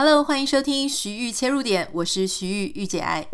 Hello，欢迎收听徐玉切入点，我是徐玉御姐爱。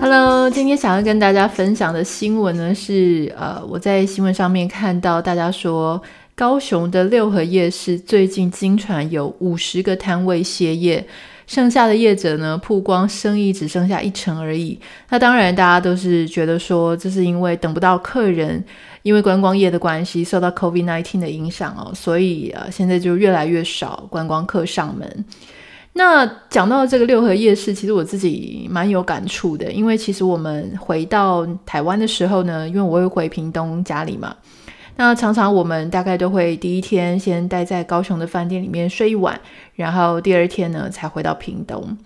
Hello，今天想要跟大家分享的新闻呢是，呃，我在新闻上面看到大家说，高雄的六合夜市最近经传有五十个摊位歇业。剩下的业者呢，曝光生意只剩下一成而已。那当然，大家都是觉得说，这是因为等不到客人，因为观光业的关系受到 COVID-19 的影响哦，所以呃，现在就越来越少观光客上门。那讲到这个六合夜市，其实我自己蛮有感触的，因为其实我们回到台湾的时候呢，因为我会回屏东家里嘛。那常常我们大概都会第一天先待在高雄的饭店里面睡一晚，然后第二天呢才回到屏东。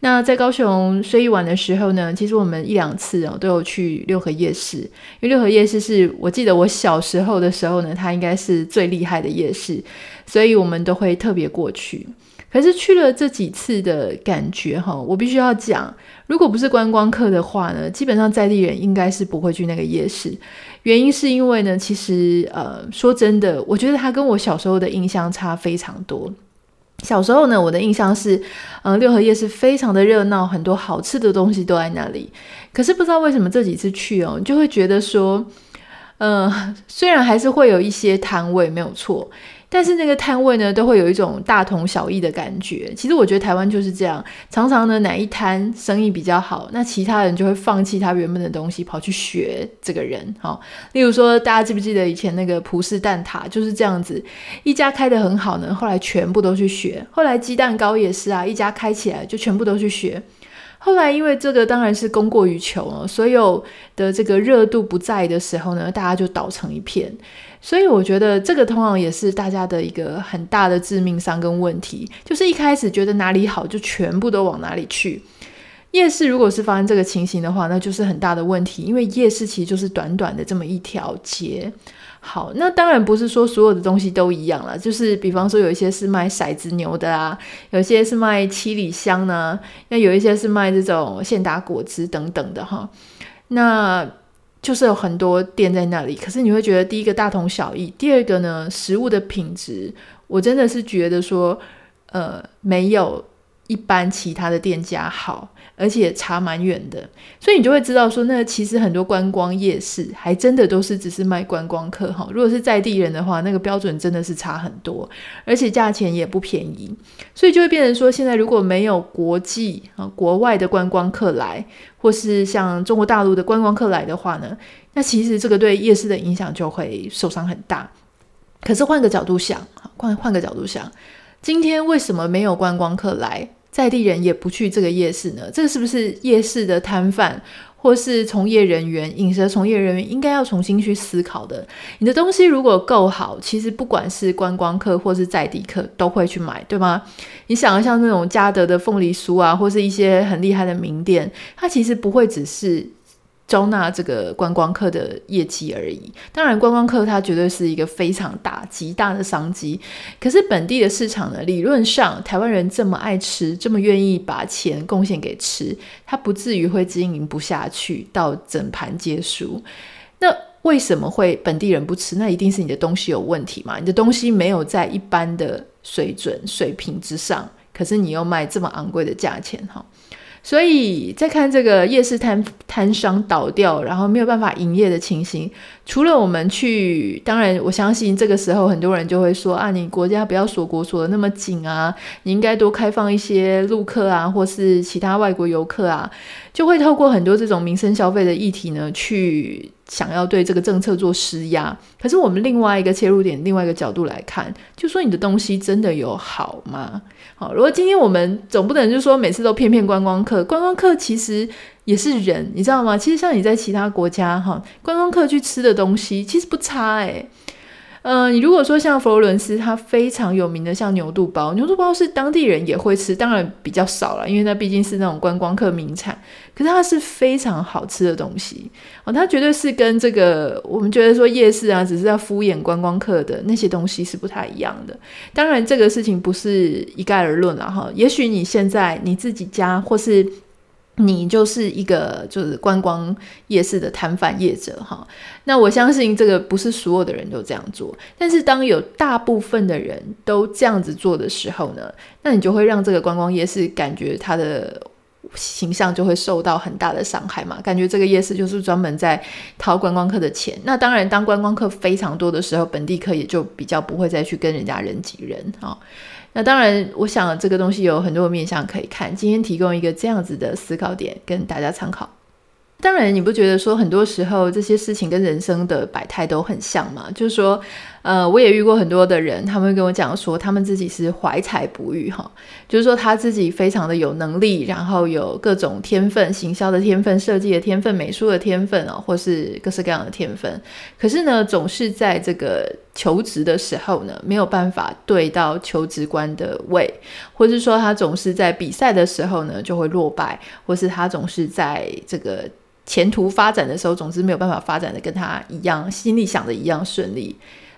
那在高雄睡一晚的时候呢，其实我们一两次哦都有去六合夜市，因为六合夜市是我记得我小时候的时候呢，它应该是最厉害的夜市，所以我们都会特别过去。可是去了这几次的感觉哈，我必须要讲，如果不是观光客的话呢，基本上在地人应该是不会去那个夜市。原因是因为呢，其实呃，说真的，我觉得它跟我小时候的印象差非常多。小时候呢，我的印象是，嗯、六合夜市非常的热闹，很多好吃的东西都在那里。可是不知道为什么这几次去哦，就会觉得说，呃，虽然还是会有一些摊位没有错。但是那个摊位呢，都会有一种大同小异的感觉。其实我觉得台湾就是这样，常常呢哪一摊生意比较好，那其他人就会放弃他原本的东西，跑去学这个人。好，例如说大家记不记得以前那个葡式蛋挞就是这样子，一家开得很好呢，后来全部都去学。后来鸡蛋糕也是啊，一家开起来就全部都去学。后来因为这个当然是供过于求了，所有的这个热度不在的时候呢，大家就倒成一片。所以我觉得这个通常也是大家的一个很大的致命伤跟问题，就是一开始觉得哪里好就全部都往哪里去。夜市如果是发生这个情形的话，那就是很大的问题，因为夜市其实就是短短的这么一条街。好，那当然不是说所有的东西都一样了，就是比方说有一些是卖骰子牛的啊，有些是卖七里香呢，那有一些是卖这种现打果汁等等的哈。那就是有很多店在那里，可是你会觉得第一个大同小异，第二个呢，食物的品质，我真的是觉得说，呃，没有一般其他的店家好。而且差蛮远的，所以你就会知道说，那其实很多观光夜市还真的都是只是卖观光客哈。如果是在地人的话，那个标准真的是差很多，而且价钱也不便宜，所以就会变成说，现在如果没有国际啊国外的观光客来，或是像中国大陆的观光客来的话呢，那其实这个对夜市的影响就会受伤很大。可是换个角度想，换换个角度想，今天为什么没有观光客来？在地人也不去这个夜市呢，这个是不是夜市的摊贩或是从业人员、饮食从业人员应该要重新去思考的？你的东西如果够好，其实不管是观光客或是在地客都会去买，对吗？你想像那种嘉德的凤梨酥啊，或是一些很厉害的名店，它其实不会只是。招纳这个观光客的业绩而已。当然，观光客它绝对是一个非常大、极大的商机。可是本地的市场呢，理论上台湾人这么爱吃，这么愿意把钱贡献给吃，它不至于会经营不下去到整盘皆输。那为什么会本地人不吃？那一定是你的东西有问题嘛？你的东西没有在一般的水准水平之上，可是你又卖这么昂贵的价钱，哈。所以在看这个夜市摊摊商倒掉，然后没有办法营业的情形，除了我们去，当然我相信这个时候很多人就会说啊，你国家不要锁国锁的那么紧啊，你应该多开放一些陆客啊，或是其他外国游客啊，就会透过很多这种民生消费的议题呢，去想要对这个政策做施压。可是我们另外一个切入点，另外一个角度来看，就说你的东西真的有好吗？好，如果今天我们总不能就说每次都骗骗观光客，观光客其实也是人，你知道吗？其实像你在其他国家哈，观光客去吃的东西其实不差诶。呃，你如果说像佛罗伦斯，它非常有名的像牛肚包，牛肚包是当地人也会吃，当然比较少了，因为那毕竟是那种观光客名产。可是它是非常好吃的东西哦，它绝对是跟这个我们觉得说夜市啊，只是在敷衍观光客的那些东西是不太一样的。当然，这个事情不是一概而论了哈。也许你现在你自己家或是你就是一个就是观光夜市的摊贩业者哈，那我相信这个不是所有的人都这样做，但是当有大部分的人都这样子做的时候呢，那你就会让这个观光夜市感觉它的形象就会受到很大的伤害嘛，感觉这个夜市就是专门在掏观光客的钱。那当然，当观光客非常多的时候，本地客也就比较不会再去跟人家人挤人啊。那当然，我想这个东西有很多面向可以看。今天提供一个这样子的思考点，跟大家参考。当然，你不觉得说很多时候这些事情跟人生的百态都很像吗？就是说，呃，我也遇过很多的人，他们跟我讲说，他们自己是怀才不遇哈，就是说他自己非常的有能力，然后有各种天分，行销的天分、设计的天分、美术的天分哦，或是各式各样的天分。可是呢，总是在这个求职的时候呢，没有办法对到求职官的位，或是说他总是在比赛的时候呢就会落败，或是他总是在这个。前途发展的时候，总之没有办法发展的跟他一样，心里想的一样顺利。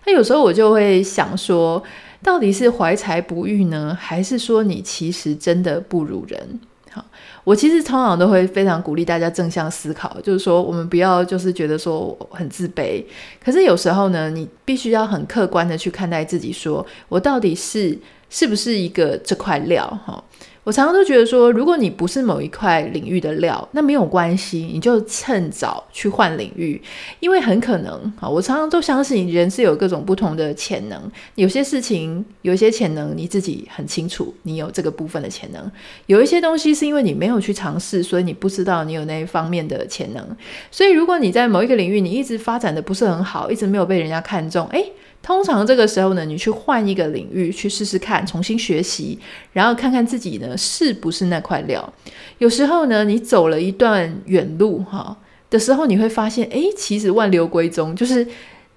那有时候我就会想说，到底是怀才不遇呢，还是说你其实真的不如人？好，我其实通常都会非常鼓励大家正向思考，就是说我们不要就是觉得说很自卑。可是有时候呢，你必须要很客观的去看待自己，说我到底是是不是一个这块料？哈。我常常都觉得说，如果你不是某一块领域的料，那没有关系，你就趁早去换领域，因为很可能啊，我常常都相信人是有各种不同的潜能，有些事情有些潜能你自己很清楚，你有这个部分的潜能，有一些东西是因为你没有去尝试，所以你不知道你有那一方面的潜能，所以如果你在某一个领域你一直发展的不是很好，一直没有被人家看中，诶。通常这个时候呢，你去换一个领域去试试看，重新学习，然后看看自己呢是不是那块料。有时候呢，你走了一段远路哈的时候，你会发现，哎，其实万流归宗，就是。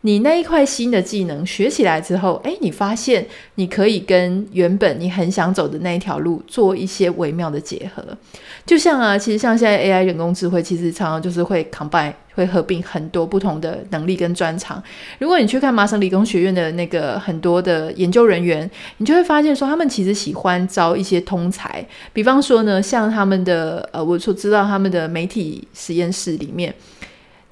你那一块新的技能学起来之后，诶，你发现你可以跟原本你很想走的那一条路做一些微妙的结合。就像啊，其实像现在 AI 人工智慧，其实常常就是会 combine，会合并很多不同的能力跟专长。如果你去看麻省理工学院的那个很多的研究人员，你就会发现说，他们其实喜欢招一些通才。比方说呢，像他们的呃，我所知道他们的媒体实验室里面。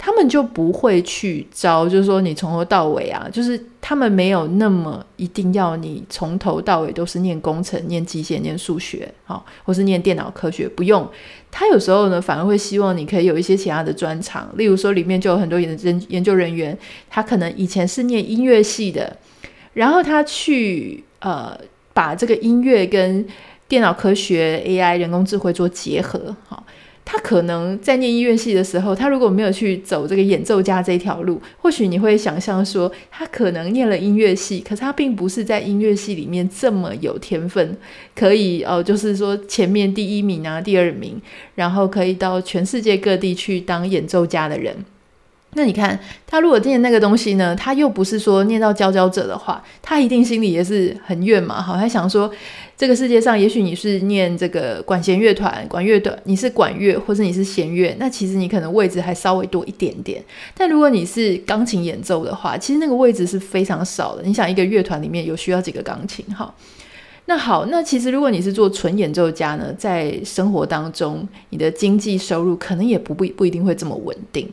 他们就不会去招，就是说你从头到尾啊，就是他们没有那么一定要你从头到尾都是念工程、念机械、念数学，好，或是念电脑科学，不用。他有时候呢，反而会希望你可以有一些其他的专长，例如说里面就有很多研研研究人员，他可能以前是念音乐系的，然后他去呃把这个音乐跟电脑科学、AI、人工智慧做结合，好。他可能在念音乐系的时候，他如果没有去走这个演奏家这条路，或许你会想象说，他可能念了音乐系，可是他并不是在音乐系里面这么有天分，可以哦，就是说前面第一名啊，第二名，然后可以到全世界各地去当演奏家的人。那你看，他如果念那个东西呢，他又不是说念到佼佼者的话，他一定心里也是很怨嘛。好，他想说，这个世界上也许你是念这个管弦乐团、管乐团，你是管乐或者你是弦乐，那其实你可能位置还稍微多一点点。但如果你是钢琴演奏的话，其实那个位置是非常少的。你想，一个乐团里面有需要几个钢琴？哈。那好，那其实如果你是做纯演奏家呢，在生活当中，你的经济收入可能也不不不一定会这么稳定。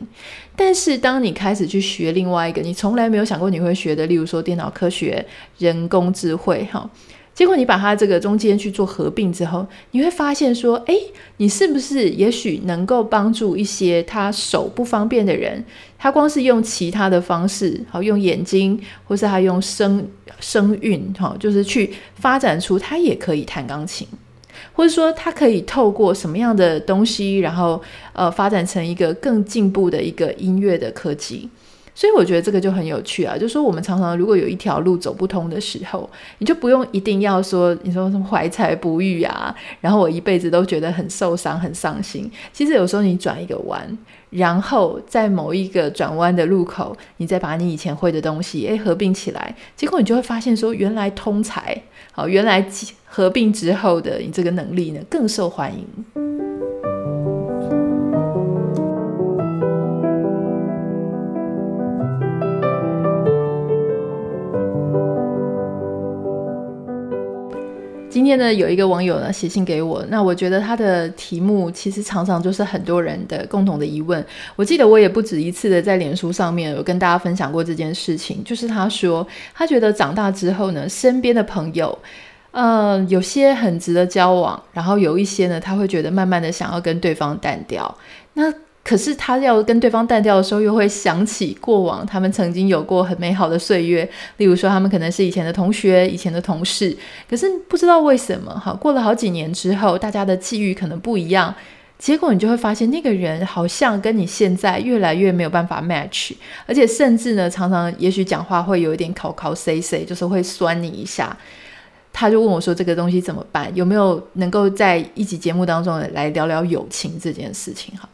但是当你开始去学另外一个你从来没有想过你会学的，例如说电脑科学、人工智慧，哈。结果你把它这个中间去做合并之后，你会发现说，诶，你是不是也许能够帮助一些他手不方便的人，他光是用其他的方式，好，用眼睛，或是他用声声韵，哈，就是去发展出他也可以弹钢琴，或者说他可以透过什么样的东西，然后呃发展成一个更进步的一个音乐的科技。所以我觉得这个就很有趣啊，就是说我们常常如果有一条路走不通的时候，你就不用一定要说你说什么怀才不遇啊，然后我一辈子都觉得很受伤、很伤心。其实有时候你转一个弯，然后在某一个转弯的路口，你再把你以前会的东西诶合并起来，结果你就会发现说，原来通才好，原来合并之后的你这个能力呢更受欢迎。今天呢，有一个网友呢写信给我，那我觉得他的题目其实常常就是很多人的共同的疑问。我记得我也不止一次的在脸书上面有跟大家分享过这件事情，就是他说他觉得长大之后呢，身边的朋友，呃，有些很值得交往，然后有一些呢，他会觉得慢慢的想要跟对方淡掉。那可是他要跟对方淡掉的时候，又会想起过往他们曾经有过很美好的岁月，例如说他们可能是以前的同学、以前的同事。可是不知道为什么，哈，过了好几年之后，大家的际遇可能不一样，结果你就会发现那个人好像跟你现在越来越没有办法 match，而且甚至呢，常常也许讲话会有一点口口 say say，就是会酸你一下。他就问我说：“这个东西怎么办？有没有能够在一集节目当中来聊聊友情这件事情？”哈。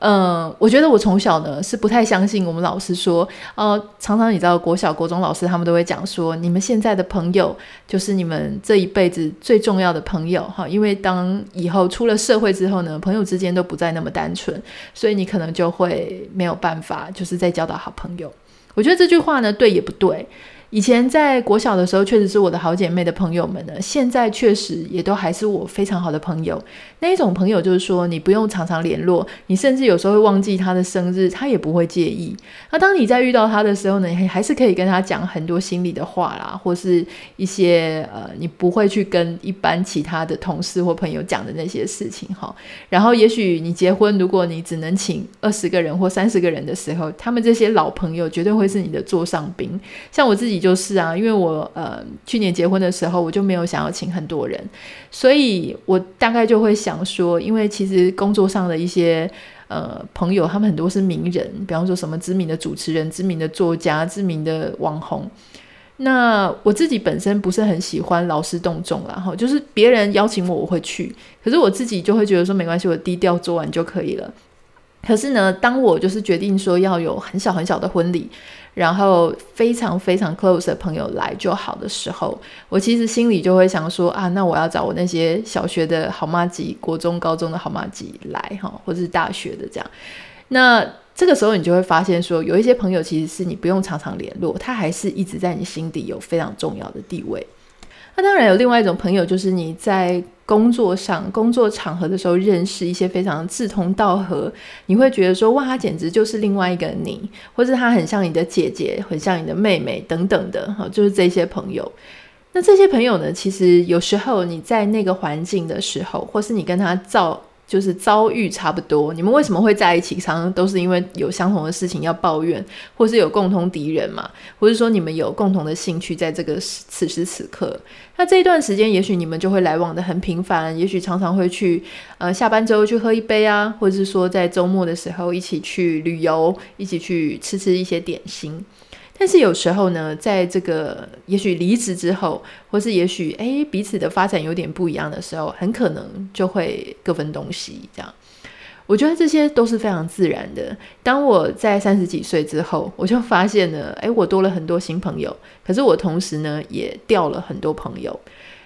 嗯，我觉得我从小呢是不太相信我们老师说，呃，常常你知道国小、国中老师他们都会讲说，你们现在的朋友就是你们这一辈子最重要的朋友哈，因为当以后出了社会之后呢，朋友之间都不再那么单纯，所以你可能就会没有办法就是再交到好朋友。我觉得这句话呢对也不对。以前在国小的时候，确实是我的好姐妹的朋友们呢。现在确实也都还是我非常好的朋友。那一种朋友就是说，你不用常常联络，你甚至有时候会忘记他的生日，他也不会介意。那当你在遇到他的时候呢，你还是可以跟他讲很多心里的话啦，或是一些呃，你不会去跟一般其他的同事或朋友讲的那些事情哈。然后，也许你结婚，如果你只能请二十个人或三十个人的时候，他们这些老朋友绝对会是你的座上宾。像我自己。就是啊，因为我呃去年结婚的时候，我就没有想要请很多人，所以我大概就会想说，因为其实工作上的一些呃朋友，他们很多是名人，比方说什么知名的主持人、知名的作家、知名的网红。那我自己本身不是很喜欢劳师动众啦，哈，就是别人邀请我我会去，可是我自己就会觉得说没关系，我低调做完就可以了。可是呢，当我就是决定说要有很小很小的婚礼。然后非常非常 close 的朋友来就好的时候，我其实心里就会想说啊，那我要找我那些小学的好妈吉、国中、高中的好妈吉来哈，或者是大学的这样。那这个时候你就会发现说，有一些朋友其实是你不用常常联络，他还是一直在你心底有非常重要的地位。那当然有另外一种朋友，就是你在工作上、工作场合的时候认识一些非常志同道合，你会觉得说哇，他简直就是另外一个你，或者他很像你的姐姐，很像你的妹妹等等的，哈，就是这些朋友。那这些朋友呢，其实有时候你在那个环境的时候，或是你跟他照。就是遭遇差不多，你们为什么会在一起？常常都是因为有相同的事情要抱怨，或是有共同敌人嘛，或是说你们有共同的兴趣，在这个此时此刻，那这一段时间，也许你们就会来往得很频繁，也许常常会去，呃，下班之后去喝一杯啊，或者是说在周末的时候一起去旅游，一起去吃吃一些点心。但是有时候呢，在这个也许离职之后，或是也许诶彼此的发展有点不一样的时候，很可能就会各分东西。这样，我觉得这些都是非常自然的。当我在三十几岁之后，我就发现了，诶，我多了很多新朋友，可是我同时呢也掉了很多朋友。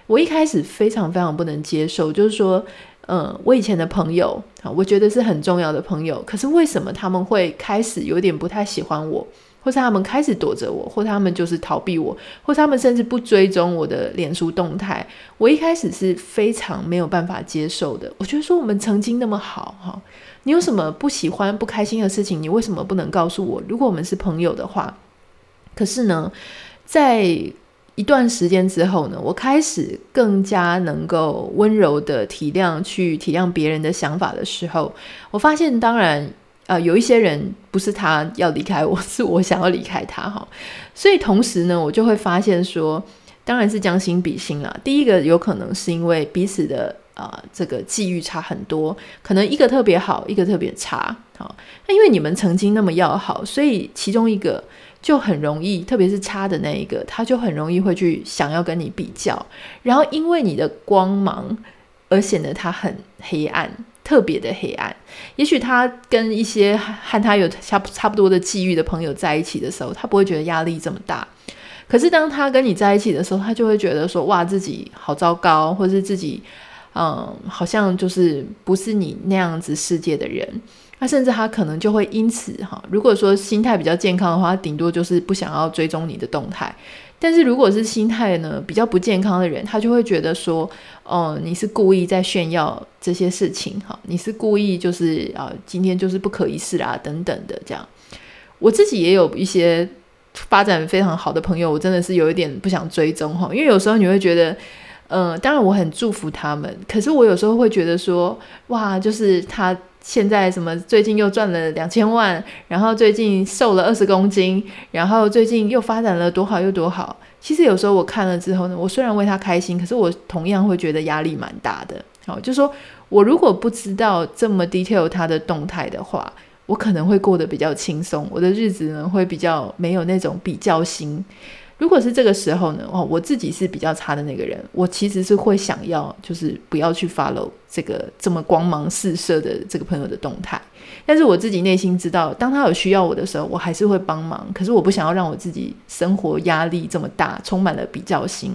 我一开始非常非常不能接受，就是说，嗯，我以前的朋友啊，我觉得是很重要的朋友，可是为什么他们会开始有点不太喜欢我？或是他们开始躲着我，或他们就是逃避我，或他们甚至不追踪我的脸书动态。我一开始是非常没有办法接受的。我觉得说我们曾经那么好哈，你有什么不喜欢、不开心的事情，你为什么不能告诉我？如果我们是朋友的话。可是呢，在一段时间之后呢，我开始更加能够温柔的体谅、去体谅别人的想法的时候，我发现，当然。呃，有一些人不是他要离开我，是我想要离开他哈。所以同时呢，我就会发现说，当然是将心比心啦。第一个有可能是因为彼此的啊、呃、这个际遇差很多，可能一个特别好，一个特别差。好，那因为你们曾经那么要好，所以其中一个就很容易，特别是差的那一个，他就很容易会去想要跟你比较，然后因为你的光芒而显得他很黑暗。特别的黑暗，也许他跟一些和他有差差不多的际遇的朋友在一起的时候，他不会觉得压力这么大。可是当他跟你在一起的时候，他就会觉得说：“哇，自己好糟糕，或是自己，嗯，好像就是不是你那样子世界的人。”那甚至他可能就会因此哈，如果说心态比较健康的话，顶多就是不想要追踪你的动态。但是如果是心态呢比较不健康的人，他就会觉得说，哦，你是故意在炫耀这些事情哈，你是故意就是啊，今天就是不可一世啦等等的这样。我自己也有一些发展非常好的朋友，我真的是有一点不想追踪哈，因为有时候你会觉得。嗯、当然我很祝福他们，可是我有时候会觉得说，哇，就是他现在什么最近又赚了两千万，然后最近瘦了二十公斤，然后最近又发展了多好又多好。其实有时候我看了之后呢，我虽然为他开心，可是我同样会觉得压力蛮大的。好，就说我如果不知道这么 detail 他的动态的话，我可能会过得比较轻松，我的日子呢会比较没有那种比较心。如果是这个时候呢，哦，我自己是比较差的那个人，我其实是会想要，就是不要去 follow 这个这么光芒四射的这个朋友的动态。但是我自己内心知道，当他有需要我的时候，我还是会帮忙。可是我不想要让我自己生活压力这么大，充满了比较心。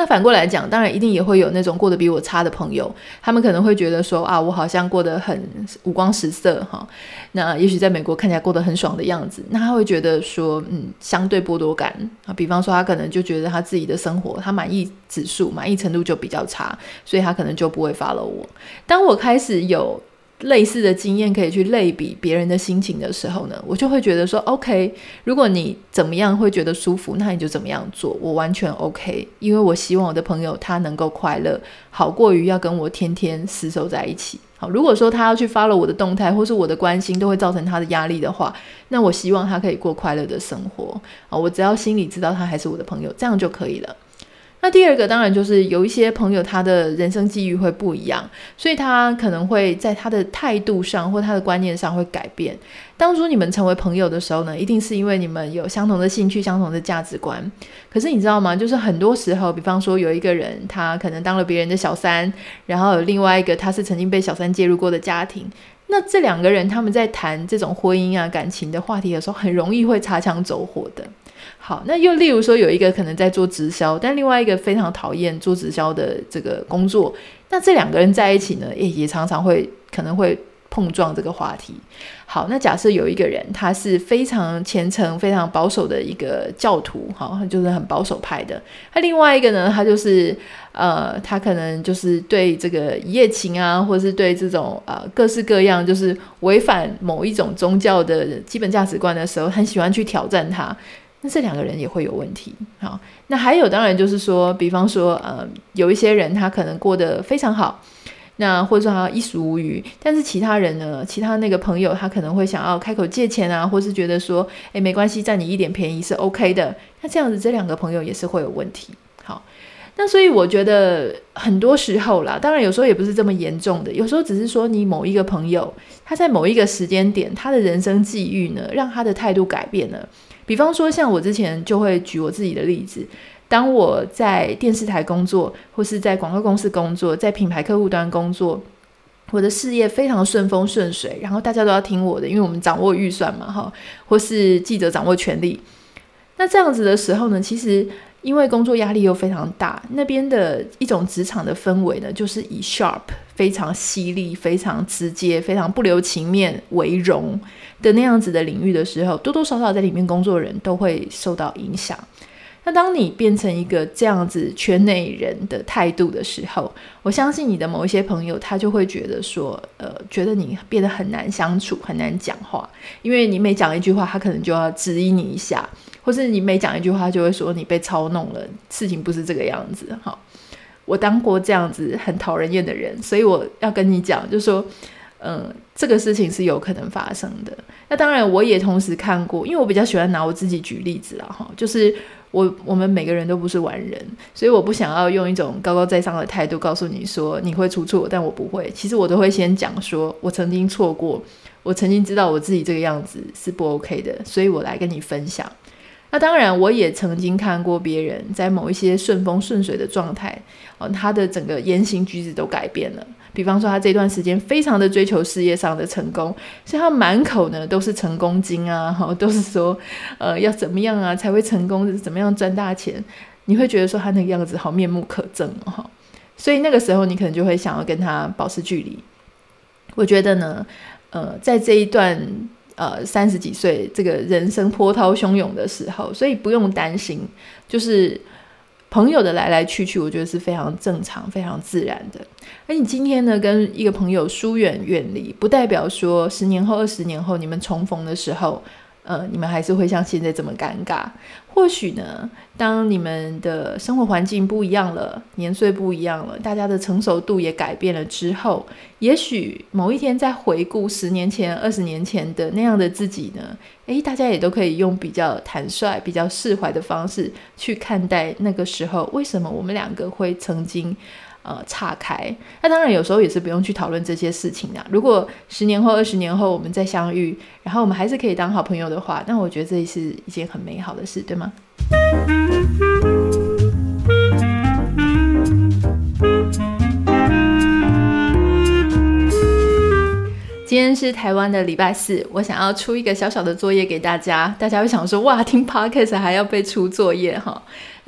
那反过来讲，当然一定也会有那种过得比我差的朋友，他们可能会觉得说啊，我好像过得很五光十色哈。那也许在美国看起来过得很爽的样子，那他会觉得说，嗯，相对剥夺感啊。比方说，他可能就觉得他自己的生活，他满意指数、满意程度就比较差，所以他可能就不会 follow 我。当我开始有类似的经验可以去类比别人的心情的时候呢，我就会觉得说，OK，如果你怎么样会觉得舒服，那你就怎么样做，我完全 OK，因为我希望我的朋友他能够快乐，好过于要跟我天天厮守在一起。好，如果说他要去发了我的动态，或是我的关心都会造成他的压力的话，那我希望他可以过快乐的生活。啊，我只要心里知道他还是我的朋友，这样就可以了。那第二个当然就是有一些朋友，他的人生际遇会不一样，所以他可能会在他的态度上或他的观念上会改变。当初你们成为朋友的时候呢，一定是因为你们有相同的兴趣、相同的价值观。可是你知道吗？就是很多时候，比方说有一个人，他可能当了别人的小三，然后有另外一个他是曾经被小三介入过的家庭。那这两个人他们在谈这种婚姻啊、感情的话题的时候，很容易会擦枪走火的。好，那又例如说，有一个可能在做直销，但另外一个非常讨厌做直销的这个工作，那这两个人在一起呢，也也常常会可能会碰撞这个话题。好，那假设有一个人，他是非常虔诚、非常保守的一个教徒，好，就是很保守派的。那另外一个呢，他就是呃，他可能就是对这个一夜情啊，或是对这种呃各式各样就是违反某一种宗教的基本价值观的时候，很喜欢去挑战他。那这两个人也会有问题。好，那还有当然就是说，比方说，呃，有一些人他可能过得非常好，那或者说他衣食无虞，但是其他人呢，其他那个朋友他可能会想要开口借钱啊，或是觉得说，诶，没关系，占你一点便宜是 OK 的。那这样子，这两个朋友也是会有问题。好，那所以我觉得很多时候啦，当然有时候也不是这么严重的，有时候只是说你某一个朋友他在某一个时间点，他的人生际遇呢，让他的态度改变了。比方说，像我之前就会举我自己的例子，当我在电视台工作，或是在广告公司工作，在品牌客户端工作，我的事业非常顺风顺水，然后大家都要听我的，因为我们掌握预算嘛，哈，或是记者掌握权力。那这样子的时候呢，其实因为工作压力又非常大，那边的一种职场的氛围呢，就是以 sharp 非常犀利、非常直接、非常不留情面为荣。的那样子的领域的时候，多多少少在里面工作的人都会受到影响。那当你变成一个这样子圈内人的态度的时候，我相信你的某一些朋友他就会觉得说，呃，觉得你变得很难相处，很难讲话，因为你每讲一句话，他可能就要质疑你一下，或是你每讲一句话，就会说你被操弄了，事情不是这个样子。哈，我当过这样子很讨人厌的人，所以我要跟你讲，就说。嗯，这个事情是有可能发生的。那当然，我也同时看过，因为我比较喜欢拿我自己举例子啦，哈，就是我我们每个人都不是完人，所以我不想要用一种高高在上的态度告诉你说你会出错，但我不会。其实我都会先讲说，我曾经错过，我曾经知道我自己这个样子是不 OK 的，所以我来跟你分享。那当然，我也曾经看过别人在某一些顺风顺水的状态，哦，他的整个言行举止都改变了。比方说，他这段时间非常的追求事业上的成功，所以他满口呢都是成功经啊，哈，都是说，呃，要怎么样啊才会成功，怎么样赚大钱？你会觉得说他那个样子好面目可憎哈，所以那个时候你可能就会想要跟他保持距离。我觉得呢，呃，在这一段呃三十几岁这个人生波涛汹涌的时候，所以不用担心，就是。朋友的来来去去，我觉得是非常正常、非常自然的。而你今天呢，跟一个朋友疏远远离，不代表说十年后、二十年后你们重逢的时候。呃，你们还是会像现在这么尴尬。或许呢，当你们的生活环境不一样了，年岁不一样了，大家的成熟度也改变了之后，也许某一天再回顾十年前、二十年前的那样的自己呢，诶，大家也都可以用比较坦率、比较释怀的方式去看待那个时候，为什么我们两个会曾经。呃，岔开。那当然，有时候也是不用去讨论这些事情的。如果十年后、二十年后我们再相遇，然后我们还是可以当好朋友的话，那我觉得这是一件很美好的事，对吗？今天是台湾的礼拜四，我想要出一个小小的作业给大家。大家会想说，哇，听 Podcast 还要被出作业哈？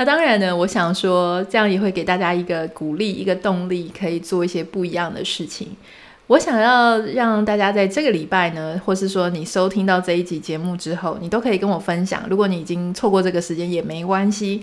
那当然呢，我想说，这样也会给大家一个鼓励，一个动力，可以做一些不一样的事情。我想要让大家在这个礼拜呢，或是说你收听到这一集节目之后，你都可以跟我分享。如果你已经错过这个时间也没关系，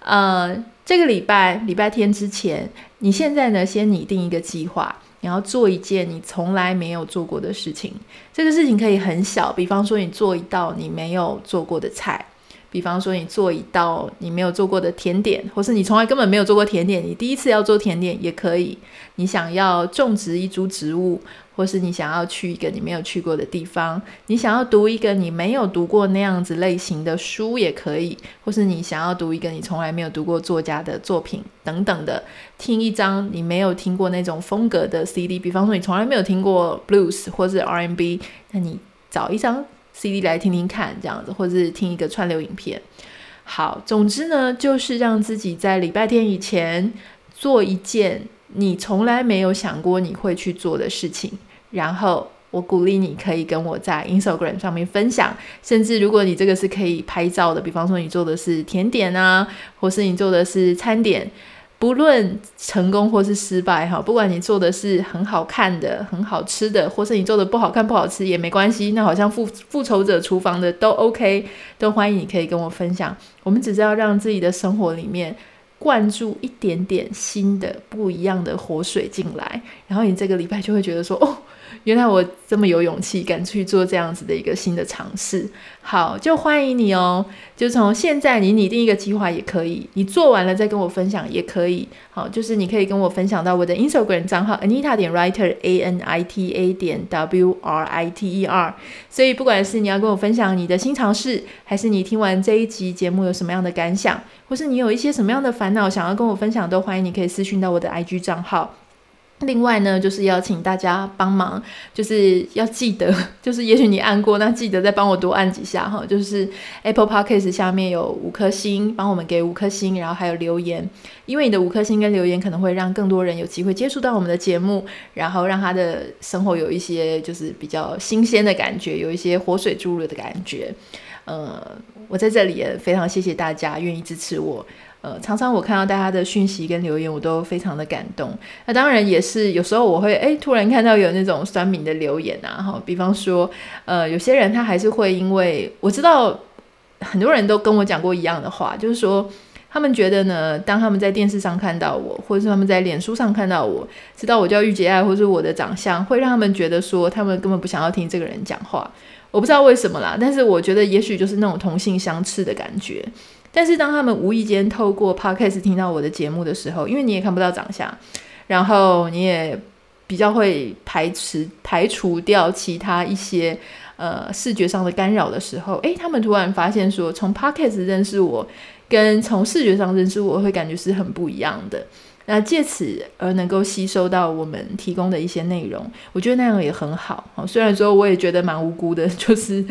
呃，这个礼拜礼拜天之前，你现在呢，先拟定一个计划。你要做一件你从来没有做过的事情，这个事情可以很小，比方说你做一道你没有做过的菜。比方说，你做一道你没有做过的甜点，或是你从来根本没有做过甜点，你第一次要做甜点也可以。你想要种植一株植物，或是你想要去一个你没有去过的地方，你想要读一个你没有读过那样子类型的书也可以，或是你想要读一个你从来没有读过作家的作品等等的，听一张你没有听过那种风格的 CD。比方说，你从来没有听过 Blues 或是 R&B，那你找一张。CD 来听听看，这样子，或者是听一个串流影片。好，总之呢，就是让自己在礼拜天以前做一件你从来没有想过你会去做的事情。然后，我鼓励你可以跟我在 Instagram 上面分享，甚至如果你这个是可以拍照的，比方说你做的是甜点啊，或是你做的是餐点。不论成功或是失败，哈，不管你做的是很好看的、很好吃的，或是你做的不好看、不好吃也没关系。那好像复复仇者厨房的都 OK，都欢迎你可以跟我分享。我们只是要让自己的生活里面灌注一点点新的、不一样的活水进来，然后你这个礼拜就会觉得说，哦。原来我这么有勇气，敢去做这样子的一个新的尝试。好，就欢迎你哦。就从现在，你拟定一个计划也可以，你做完了再跟我分享也可以。好，就是你可以跟我分享到我的 Instagram 账号 Anita 点 Writer A N I T A 点 W R I T E R。所以，不管是你要跟我分享你的新尝试，还是你听完这一集节目有什么样的感想，或是你有一些什么样的烦恼想要跟我分享，都欢迎你可以私讯到我的 IG 账号。另外呢，就是邀请大家帮忙，就是要记得，就是也许你按过，那记得再帮我多按几下哈。就是 Apple Podcast 下面有五颗星，帮我们给五颗星，然后还有留言，因为你的五颗星跟留言可能会让更多人有机会接触到我们的节目，然后让他的生活有一些就是比较新鲜的感觉，有一些活水注入的感觉。呃，我在这里也非常谢谢大家愿意支持我。呃，常常我看到大家的讯息跟留言，我都非常的感动。那当然也是有时候我会诶突然看到有那种酸民的留言啊，哈，比方说，呃，有些人他还是会因为我知道很多人都跟我讲过一样的话，就是说他们觉得呢，当他们在电视上看到我，或者是他们在脸书上看到我，知道我叫玉洁爱，或是我的长相，会让他们觉得说他们根本不想要听这个人讲话。我不知道为什么啦，但是我觉得也许就是那种同性相斥的感觉。但是当他们无意间透过 Podcast 听到我的节目的时候，因为你也看不到长相，然后你也比较会排斥排除掉其他一些呃视觉上的干扰的时候，诶，他们突然发现说，从 Podcast 认识我，跟从视觉上认识我会感觉是很不一样的。那借此而能够吸收到我们提供的一些内容，我觉得那样也很好。虽然说我也觉得蛮无辜的，就是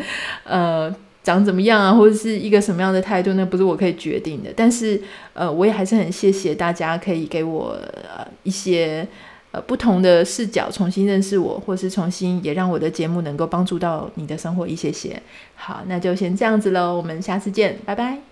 呃。长怎么样啊，或者是一个什么样的态度，那不是我可以决定的。但是，呃，我也还是很谢谢大家可以给我呃一些呃不同的视角，重新认识我，或是重新也让我的节目能够帮助到你的生活一些些。好，那就先这样子喽，我们下次见，拜拜。